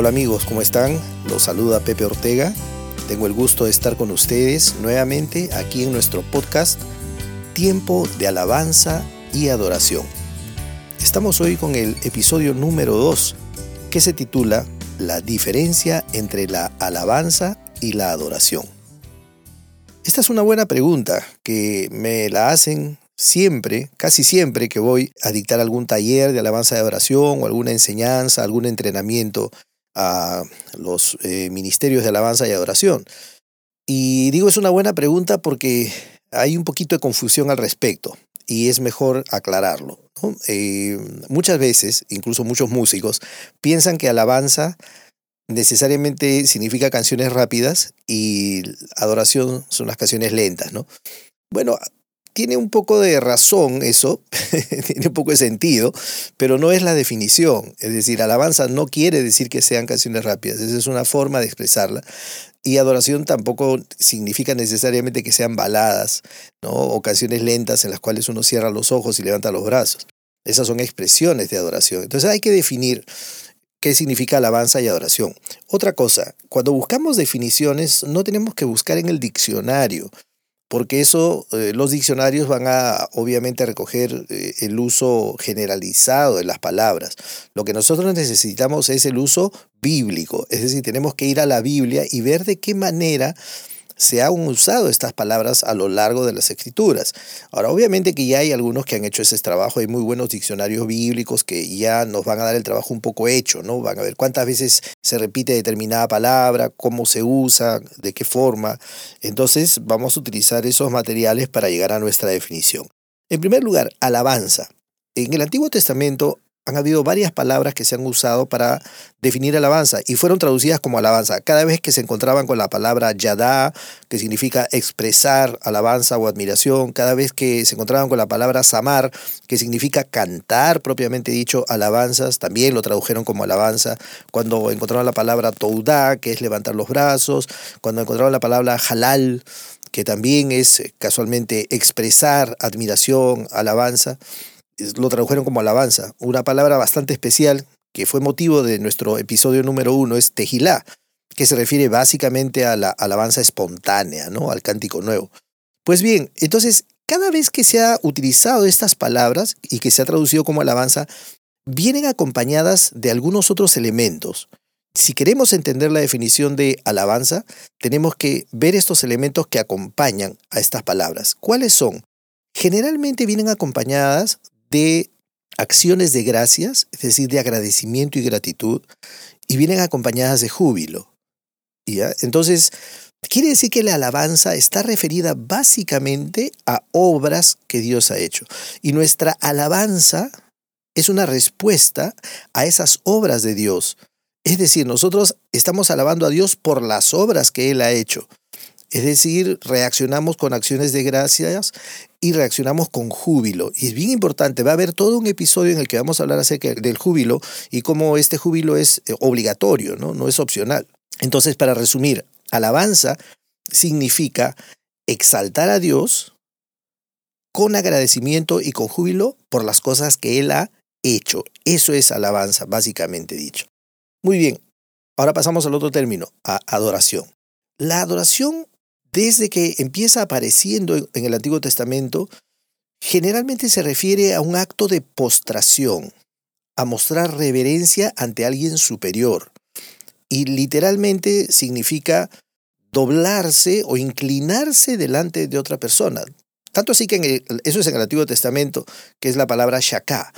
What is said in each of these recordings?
Hola amigos, ¿cómo están? Los saluda Pepe Ortega. Tengo el gusto de estar con ustedes nuevamente aquí en nuestro podcast Tiempo de Alabanza y Adoración. Estamos hoy con el episodio número 2 que se titula La diferencia entre la alabanza y la adoración. Esta es una buena pregunta que me la hacen siempre, casi siempre que voy a dictar algún taller de alabanza y adoración o alguna enseñanza, algún entrenamiento a los eh, ministerios de alabanza y adoración. Y digo, es una buena pregunta porque hay un poquito de confusión al respecto y es mejor aclararlo. Eh, muchas veces, incluso muchos músicos, piensan que alabanza necesariamente significa canciones rápidas y adoración son las canciones lentas, ¿no? Bueno, tiene un poco de razón eso, tiene un poco de sentido, pero no es la definición. Es decir, alabanza no quiere decir que sean canciones rápidas, esa es una forma de expresarla. Y adoración tampoco significa necesariamente que sean baladas ¿no? o canciones lentas en las cuales uno cierra los ojos y levanta los brazos. Esas son expresiones de adoración. Entonces hay que definir qué significa alabanza y adoración. Otra cosa, cuando buscamos definiciones no tenemos que buscar en el diccionario porque eso eh, los diccionarios van a obviamente recoger eh, el uso generalizado de las palabras. Lo que nosotros necesitamos es el uso bíblico, es decir, tenemos que ir a la Biblia y ver de qué manera se han usado estas palabras a lo largo de las escrituras. Ahora, obviamente que ya hay algunos que han hecho ese trabajo, hay muy buenos diccionarios bíblicos que ya nos van a dar el trabajo un poco hecho, ¿no? Van a ver cuántas veces se repite determinada palabra, cómo se usa, de qué forma. Entonces, vamos a utilizar esos materiales para llegar a nuestra definición. En primer lugar, alabanza. En el Antiguo Testamento han habido varias palabras que se han usado para definir alabanza y fueron traducidas como alabanza. Cada vez que se encontraban con la palabra yadá, que significa expresar alabanza o admiración, cada vez que se encontraban con la palabra samar, que significa cantar propiamente dicho alabanzas, también lo tradujeron como alabanza. Cuando encontraron la palabra toudá, que es levantar los brazos, cuando encontraron la palabra halal, que también es casualmente expresar admiración, alabanza lo tradujeron como alabanza. Una palabra bastante especial que fue motivo de nuestro episodio número uno es tejilá, que se refiere básicamente a la alabanza espontánea, ¿no? al cántico nuevo. Pues bien, entonces, cada vez que se ha utilizado estas palabras y que se ha traducido como alabanza, vienen acompañadas de algunos otros elementos. Si queremos entender la definición de alabanza, tenemos que ver estos elementos que acompañan a estas palabras. ¿Cuáles son? Generalmente vienen acompañadas de acciones de gracias, es decir, de agradecimiento y gratitud, y vienen acompañadas de júbilo. ¿ya? Entonces, quiere decir que la alabanza está referida básicamente a obras que Dios ha hecho. Y nuestra alabanza es una respuesta a esas obras de Dios. Es decir, nosotros estamos alabando a Dios por las obras que Él ha hecho. Es decir, reaccionamos con acciones de gracias y reaccionamos con júbilo. Y es bien importante, va a haber todo un episodio en el que vamos a hablar acerca del júbilo y cómo este júbilo es eh, obligatorio, ¿no? no es opcional. Entonces, para resumir, alabanza significa exaltar a Dios con agradecimiento y con júbilo por las cosas que Él ha hecho. Eso es alabanza, básicamente dicho. Muy bien, ahora pasamos al otro término, a adoración. La adoración desde que empieza apareciendo en el Antiguo Testamento, generalmente se refiere a un acto de postración, a mostrar reverencia ante alguien superior. Y literalmente significa doblarse o inclinarse delante de otra persona. Tanto así que eso es en el Antiguo Testamento, que es la palabra shaka.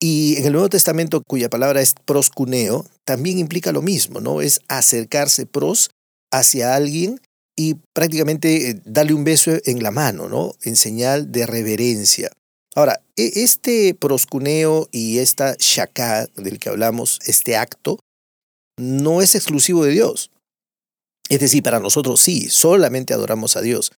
Y en el Nuevo Testamento, cuya palabra es proscuneo, también implica lo mismo, ¿no? Es acercarse pros hacia alguien y prácticamente eh, darle un beso en la mano, ¿no? En señal de reverencia. Ahora, e, este proscuneo y esta shaka del que hablamos, este acto, no es exclusivo de Dios. Es decir, para nosotros sí, solamente adoramos a Dios.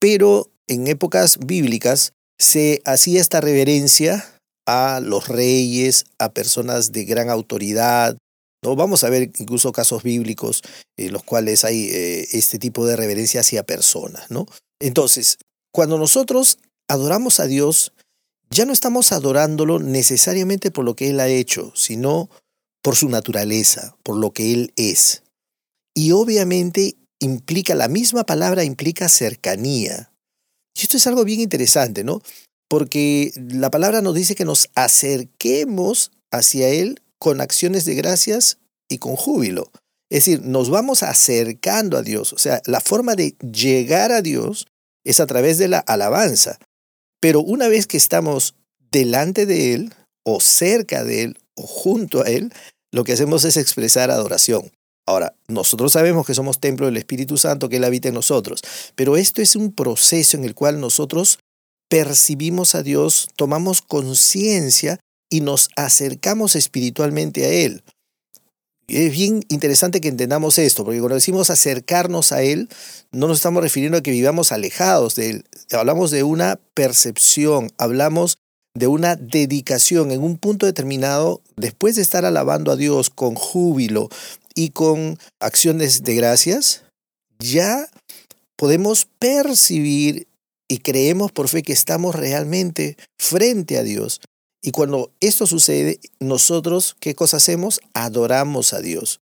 Pero en épocas bíblicas se hacía esta reverencia a los reyes, a personas de gran autoridad, Vamos a ver incluso casos bíblicos en los cuales hay eh, este tipo de reverencia hacia personas. ¿no? Entonces, cuando nosotros adoramos a Dios, ya no estamos adorándolo necesariamente por lo que Él ha hecho, sino por su naturaleza, por lo que Él es. Y obviamente implica, la misma palabra implica cercanía. Y esto es algo bien interesante, ¿no? Porque la palabra nos dice que nos acerquemos hacia Él con acciones de gracias y con júbilo. Es decir, nos vamos acercando a Dios. O sea, la forma de llegar a Dios es a través de la alabanza. Pero una vez que estamos delante de Él, o cerca de Él, o junto a Él, lo que hacemos es expresar adoración. Ahora, nosotros sabemos que somos templo del Espíritu Santo, que Él habita en nosotros, pero esto es un proceso en el cual nosotros percibimos a Dios, tomamos conciencia y nos acercamos espiritualmente a Él. es bien interesante que entendamos esto, porque cuando decimos acercarnos a Él, no nos estamos refiriendo a que vivamos alejados de Él. Hablamos de una percepción, hablamos de una dedicación en un punto determinado, después de estar alabando a Dios con júbilo y con acciones de gracias, ya podemos percibir y creemos por fe que estamos realmente frente a Dios. Y cuando esto sucede, nosotros, ¿qué cosa hacemos? Adoramos a Dios.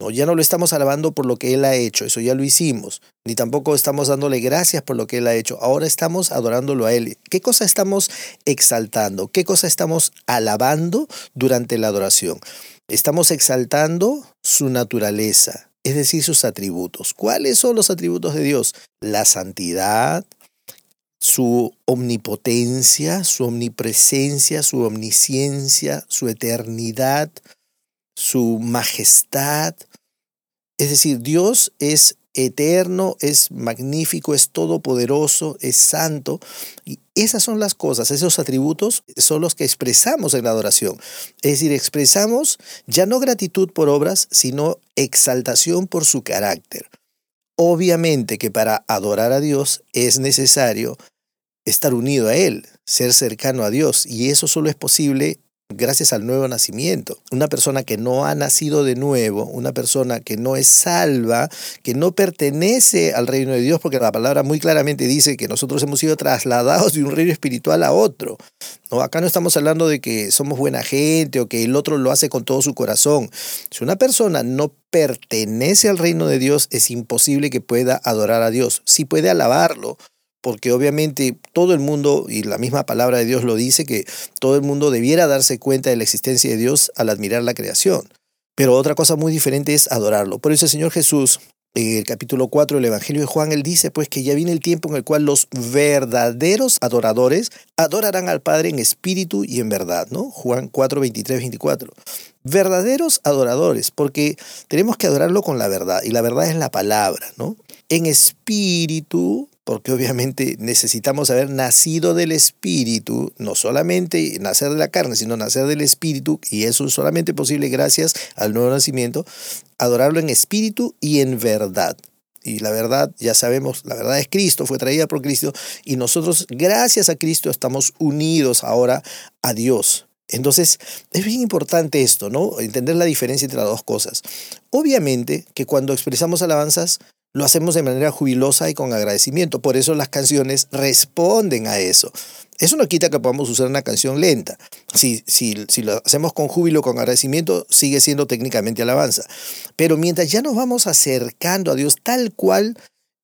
No, ya no lo estamos alabando por lo que Él ha hecho, eso ya lo hicimos, ni tampoco estamos dándole gracias por lo que Él ha hecho, ahora estamos adorándolo a Él. ¿Qué cosa estamos exaltando? ¿Qué cosa estamos alabando durante la adoración? Estamos exaltando su naturaleza, es decir, sus atributos. ¿Cuáles son los atributos de Dios? La santidad, su omnipotencia, su omnipresencia, su omnisciencia, su eternidad, su majestad. Es decir, Dios es eterno, es magnífico, es todopoderoso, es santo. Y esas son las cosas, esos atributos son los que expresamos en la adoración. Es decir, expresamos ya no gratitud por obras, sino exaltación por su carácter. Obviamente que para adorar a Dios es necesario estar unido a Él, ser cercano a Dios, y eso solo es posible gracias al nuevo nacimiento. Una persona que no ha nacido de nuevo, una persona que no es salva, que no pertenece al reino de Dios, porque la palabra muy claramente dice que nosotros hemos sido trasladados de un reino espiritual a otro. No, acá no estamos hablando de que somos buena gente o que el otro lo hace con todo su corazón. Si una persona no pertenece al reino de Dios, es imposible que pueda adorar a Dios. Sí puede alabarlo, porque obviamente todo el mundo, y la misma palabra de Dios lo dice, que todo el mundo debiera darse cuenta de la existencia de Dios al admirar la creación. Pero otra cosa muy diferente es adorarlo. Por eso el Señor Jesús, en el capítulo 4 del Evangelio de Juan, él dice pues que ya viene el tiempo en el cual los verdaderos adoradores adorarán al Padre en espíritu y en verdad, ¿no? Juan 4, 23, 24. Verdaderos adoradores, porque tenemos que adorarlo con la verdad, y la verdad es la palabra, ¿no? En espíritu porque obviamente necesitamos haber nacido del Espíritu, no solamente nacer de la carne, sino nacer del Espíritu, y eso es solamente posible gracias al nuevo nacimiento, adorarlo en espíritu y en verdad. Y la verdad, ya sabemos, la verdad es Cristo, fue traída por Cristo, y nosotros, gracias a Cristo, estamos unidos ahora a Dios. Entonces, es bien importante esto, ¿no? Entender la diferencia entre las dos cosas. Obviamente que cuando expresamos alabanzas, lo hacemos de manera jubilosa y con agradecimiento. Por eso las canciones responden a eso. Eso no quita que podamos usar una canción lenta. Si, si, si lo hacemos con júbilo, con agradecimiento, sigue siendo técnicamente alabanza. Pero mientras ya nos vamos acercando a Dios tal cual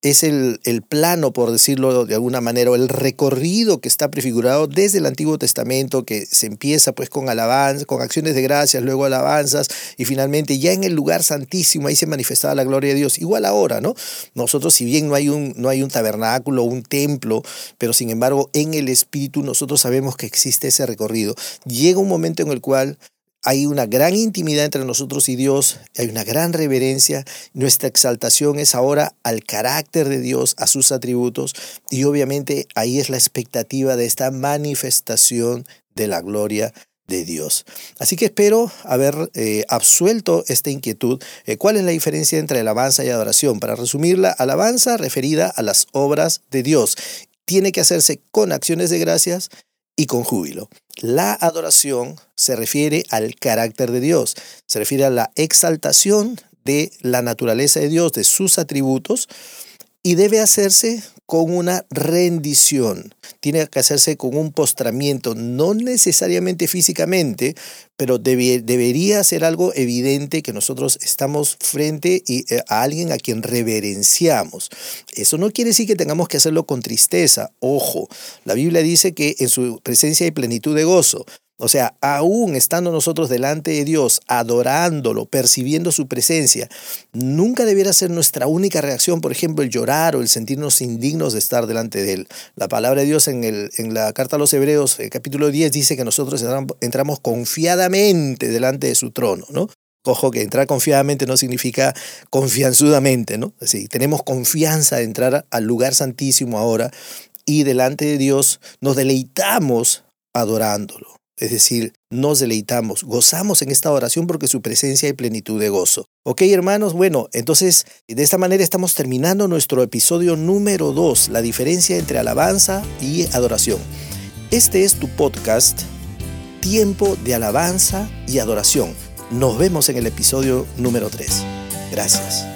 es el, el, plano, por decirlo de alguna manera, o el recorrido que está prefigurado desde el Antiguo Testamento, que se empieza pues con alabanza, con acciones de gracias, luego alabanzas, y finalmente ya en el lugar santísimo, ahí se manifestaba la gloria de Dios. Igual ahora, ¿no? Nosotros, si bien no hay un, no hay un tabernáculo, un templo, pero sin embargo en el Espíritu nosotros sabemos que existe ese recorrido. Llega un momento en el cual hay una gran intimidad entre nosotros y Dios, hay una gran reverencia. Nuestra exaltación es ahora al carácter de Dios, a sus atributos, y obviamente ahí es la expectativa de esta manifestación de la gloria de Dios. Así que espero haber eh, absuelto esta inquietud. Eh, ¿Cuál es la diferencia entre alabanza y adoración? Para resumirla, alabanza referida a las obras de Dios. Tiene que hacerse con acciones de gracias y con júbilo. La adoración se refiere al carácter de Dios, se refiere a la exaltación de la naturaleza de Dios, de sus atributos, y debe hacerse con una rendición, tiene que hacerse con un postramiento, no necesariamente físicamente, pero debería ser algo evidente que nosotros estamos frente eh, a alguien a quien reverenciamos. Eso no quiere decir que tengamos que hacerlo con tristeza. Ojo, la Biblia dice que en su presencia hay plenitud de gozo. O sea, aún estando nosotros delante de Dios, adorándolo, percibiendo su presencia, nunca debiera ser nuestra única reacción, por ejemplo, el llorar o el sentirnos indignos de estar delante de Él. La palabra de Dios en, el, en la carta a los Hebreos, el capítulo 10, dice que nosotros entramos confiadamente delante de su trono, ¿no? Ojo que entrar confiadamente no significa confianzudamente, ¿no? Decir, tenemos confianza de entrar al lugar santísimo ahora y delante de Dios nos deleitamos adorándolo. Es decir, nos deleitamos, gozamos en esta oración porque su presencia hay plenitud de gozo. Ok, hermanos, bueno, entonces de esta manera estamos terminando nuestro episodio número 2, la diferencia entre alabanza y adoración. Este es tu podcast, Tiempo de Alabanza y Adoración. Nos vemos en el episodio número 3. Gracias.